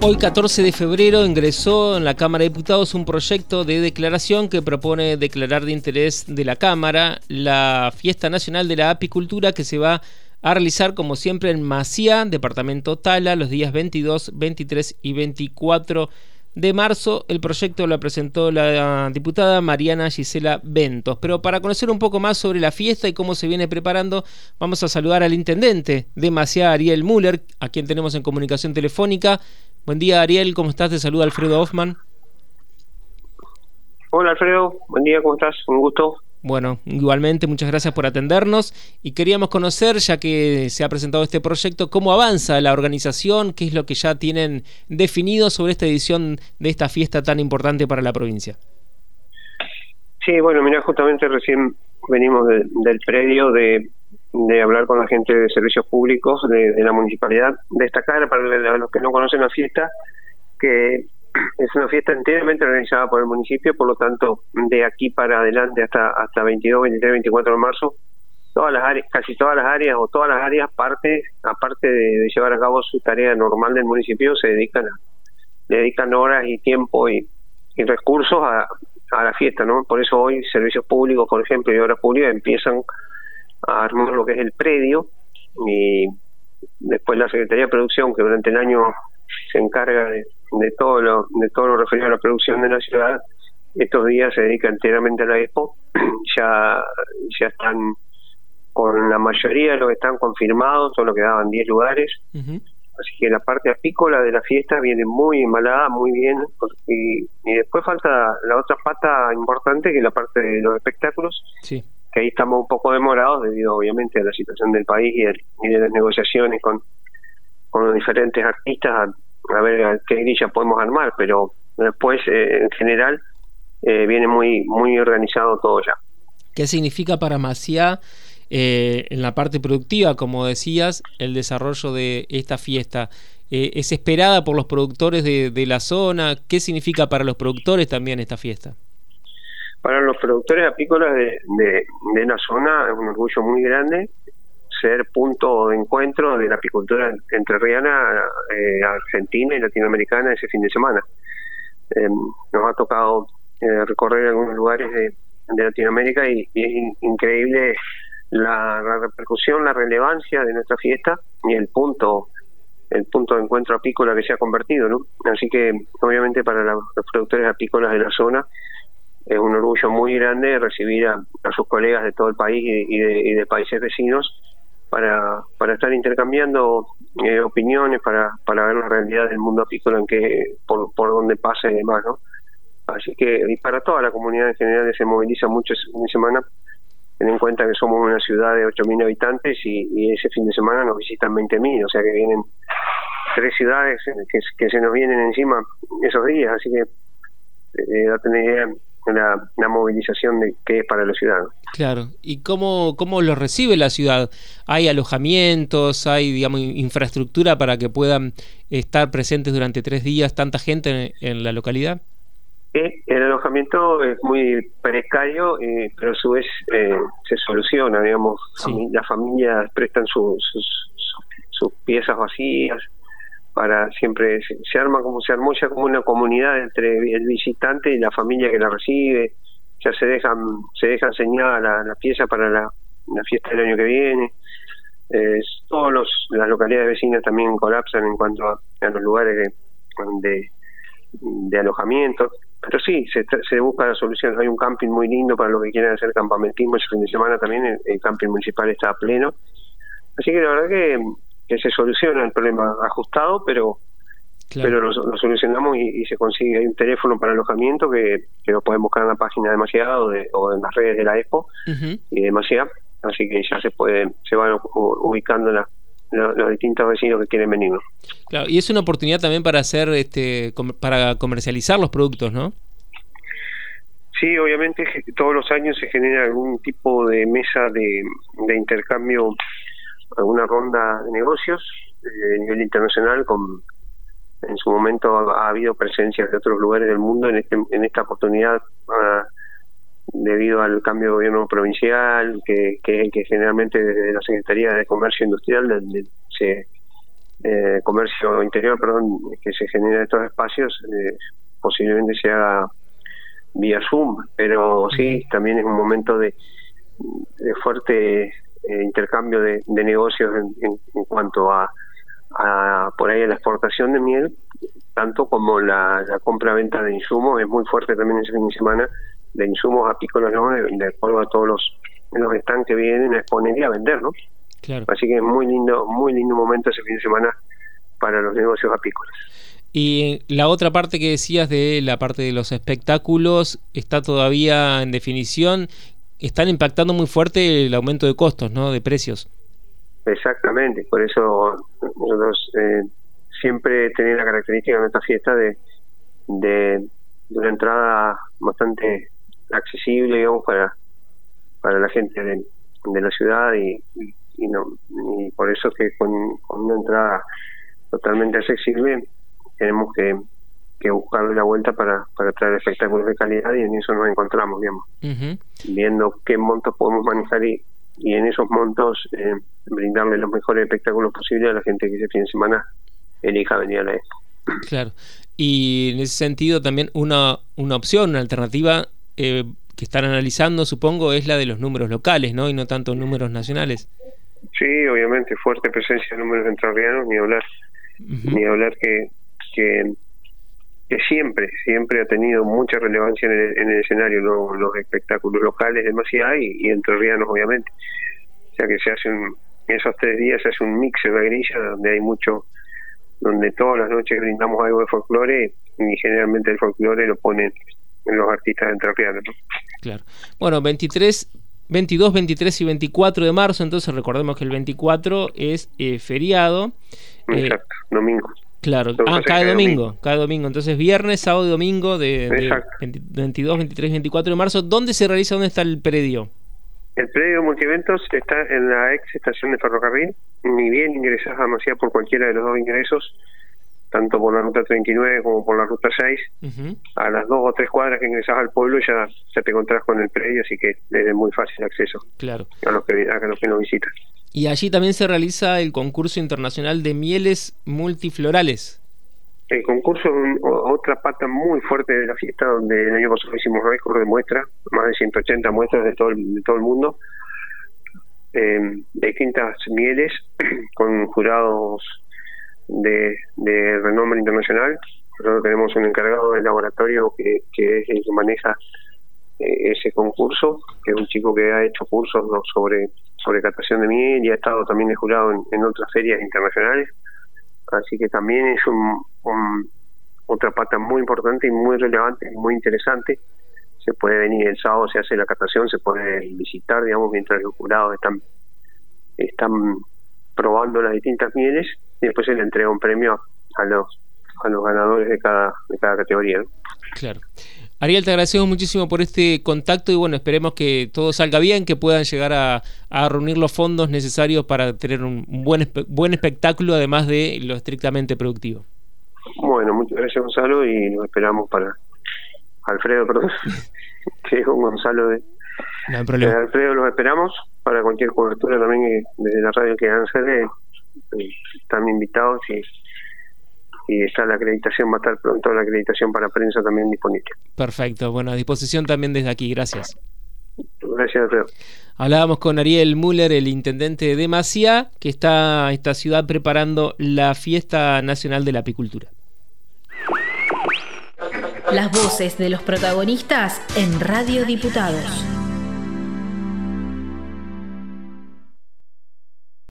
Hoy 14 de febrero ingresó en la Cámara de Diputados un proyecto de declaración que propone declarar de interés de la Cámara la Fiesta Nacional de la Apicultura que se va a realizar como siempre en Maciá, departamento Tala, los días 22, 23 y 24 de marzo. El proyecto lo presentó la diputada Mariana Gisela Ventos. Pero para conocer un poco más sobre la fiesta y cómo se viene preparando, vamos a saludar al intendente de Maciá, Ariel Müller, a quien tenemos en comunicación telefónica. Buen día, Ariel, ¿cómo estás? Te saluda Alfredo Hoffman. Hola, Alfredo. Buen día, ¿cómo estás? Un gusto. Bueno, igualmente, muchas gracias por atendernos y queríamos conocer, ya que se ha presentado este proyecto, cómo avanza la organización, qué es lo que ya tienen definido sobre esta edición de esta fiesta tan importante para la provincia. Sí, bueno, mira, justamente recién venimos del predio de, hablar con la gente de servicios públicos de, de la municipalidad. Destacar para los que no conocen la fiesta que es una fiesta enteramente organizada por el municipio, por lo tanto, de aquí para adelante hasta hasta 22, 23, 24 de marzo, todas las áreas, casi todas las áreas o todas las áreas, parte, aparte de, llevar a cabo su tarea normal del municipio, se dedican a, dedican horas y tiempo y, recursos a, a la fiesta, ¿no? Por eso hoy servicios públicos, por ejemplo, y obras públicas empiezan a armar lo que es el predio y después la Secretaría de Producción, que durante el año se encarga de, de todo lo de todo lo referido a la producción de la ciudad estos días se dedica enteramente a la expo. Ya ya están con la mayoría de los que están confirmados solo quedaban 10 lugares. Así que la parte apícola de la fiesta viene muy embalada muy bien y, y después falta la otra pata importante que es la parte de los espectáculos que ahí estamos un poco demorados debido obviamente a la situación del país y, de las negociaciones con los diferentes artistas a ver qué grilla podemos armar, pero después eh, en general eh, viene muy muy organizado todo ya. ¿Qué significa para Maciá eh, en la parte productiva, como decías, el desarrollo de esta fiesta? ¿Es esperada por los productores de, de, la zona? ¿Qué significa para los productores también esta fiesta? Para los productores apícolas de, de, de la zona es un orgullo muy grande ser punto de encuentro de la apicultura entrerriana, eh, argentina y latinoamericana ese fin de semana. Em, nos ha tocado eh, recorrer algunos lugares de, Latinoamérica y, es increíble la, repercusión, la relevancia de nuestra fiesta y el punto el punto de encuentro apícola que se ha convertido, ¿no? Así que obviamente para los productores apícolas de la zona es un orgullo muy grande recibir a, sus colegas de todo el país y de países vecinos para, para estar intercambiando eh, opiniones, para, para ver la realidad del mundo apícola en que, por, por donde pasa y demás, ¿no? Así que, y para toda la comunidad en general se moviliza mucho ese semana, ten en cuenta que somos una ciudad de 8.000 habitantes y, ese fin de semana nos visitan 20.000, o sea que vienen tres ciudades que, que se nos vienen encima esos días, así que eh, una idea una, movilización de, que es para los ciudadanos. Claro, ¿y cómo, cómo lo recibe la ciudad? ¿Hay alojamientos, hay digamos infraestructura para que puedan estar presentes durante tres días tanta gente en, la localidad? el alojamiento es muy precario, eh, pero a su vez eh, se soluciona, digamos, las familias prestan sus, sus piezas vacías, para siempre se, arma como se armó como una comunidad entre el visitante y la familia que la recibe. Ya se dejan se deja enseñada la, pieza para la, fiesta del año que viene. Eh, todos los las localidades vecinas también colapsan en cuanto a, los lugares de, de, alojamiento. Pero sí se, se busca la solución. Hay un camping muy lindo para los que quieran hacer campamentismo ese fin de semana también el, camping municipal está pleno. Así que la verdad que que se soluciona el problema ajustado, pero pero lo, solucionamos y, se consigue hay un teléfono para alojamiento que, que lo pueden buscar en la página de Demasiado o en las redes de la EXPO y Demasiado, así que ya se puede se van ubicando los distintos vecinos que quieren venir. Claro, y es una oportunidad también para hacer este para comercializar los productos, ¿no? Sí, obviamente todos los años se genera algún tipo de mesa de, de intercambio alguna ronda de negocios eh, a nivel internacional con en su momento ha, habido presencias de otros lugares del mundo en este en esta oportunidad ah, debido al cambio de gobierno provincial que, que, que generalmente desde la Secretaría de Comercio Industrial se, eh, comercio interior, perdón, que se genera en estos espacios, eh, posiblemente se haga vía Zoom, pero sí, también es un momento de, de fuerte eh, intercambio de, negocios en, cuanto a, a, por ahí a la exportación de miel, tanto como la, compra-venta de insumos, es muy fuerte también ese fin de semana, de insumos apícolas, ¿no? de, de acuerdo a todos los, los stands que vienen a exponer y a vender, ¿no? Así que es muy lindo, muy lindo momento ese fin de semana para los negocios apícolas. Y la otra parte que decías de la parte de los espectáculos está todavía en definición. Están impactando muy fuerte el aumento de costos, ¿no? De precios. Exactamente, por eso nosotros eh, siempre tenemos la característica de nuestra fiesta de, de, una entrada bastante accesible, digamos, para, para la gente de, de la ciudad y, y no y por eso que con, una entrada totalmente accesible tenemos que, que buscarle la vuelta para, para traer espectáculos de calidad y en eso nos encontramos, digamos, viendo qué montos podemos manejar y, y en esos montos eh, brindarle los mejores espectáculos posibles a la gente que ese fin de semana elija venir a la expo. Claro. Y en ese sentido también una, una opción, una alternativa eh, que están analizando, supongo, es la de los números locales, ¿no? Y no tanto números nacionales. Sí, obviamente, fuerte presencia de números entrerrianos, ni hablar, ni hablar que, que, que, siempre, siempre ha tenido mucha relevancia en el, en el escenario, los espectáculos locales demasiado y, y entrerrianos, obviamente. O sea que se hace un, esos tres días se hace un mix en la grilla donde hay mucho, donde todas las noches brindamos algo de folclore y generalmente el folclore lo ponen los artistas entrerrianos. Claro. Bueno, 23 22, 23 y 24 de marzo, entonces recordemos que el 24 es eh, feriado. Eh, Exacto, domingo. Claro, ah, cada domingo, cada domingo. Entonces viernes, sábado y domingo de, 22, 23 y 24 de marzo. ¿Dónde se realiza, dónde está el predio? El predio multieventos está en la ex estación de ferrocarril. Ni bien ingresas a Macía por cualquiera de los dos ingresos, tanto por la ruta 39 como por la ruta 6. A las dos o tres cuadras que ingresas al pueblo ya, ya te encontrás con el predio, así que es muy fácil acceso claro. a, los que, a los que nos visitan. Y allí también se realiza el concurso internacional de mieles multiflorales. El concurso es otra pata muy fuerte de la fiesta, donde el año pasado hicimos récord de muestras, más de 180 muestras de todo el, de todo el mundo, eh, de distintas mieles, con jurados de, de renombre internacional. Nosotros tenemos un encargado del laboratorio que, que es el que maneja eh, ese concurso, que es un chico que ha hecho cursos sobre sobre catación de miel y ha estado también de jurado en, otras ferias internacionales. Así que también es un, otra pata muy importante y muy relevante, muy interesante. Se puede venir el sábado, se hace la catación, se puede visitar, digamos, mientras los jurados están, están probando las distintas mieles y después se le entrega un premio a los a los ganadores de cada de cada categoría. Claro. Ariel, te agradecemos muchísimo por este contacto y bueno, esperemos que todo salga bien, que puedan llegar a, a reunir los fondos necesarios para tener un, buen buen espectáculo, además de lo estrictamente productivo. Bueno, muchas gracias Gonzalo y nos esperamos para Alfredo, perdón, que es un Gonzalo de, no hay problema. Alfredo, los esperamos para cualquier cobertura también desde la radio que hacer, eh, están invitados y y está la acreditación, va a estar pronto la acreditación para prensa también disponible. Perfecto, bueno, a disposición también desde aquí, gracias. Gracias, Alfredo. Hablábamos con Ariel Müller, el intendente de Maciá, que está esta ciudad preparando la Fiesta Nacional de la Apicultura. Las voces de los protagonistas en Radio Diputados.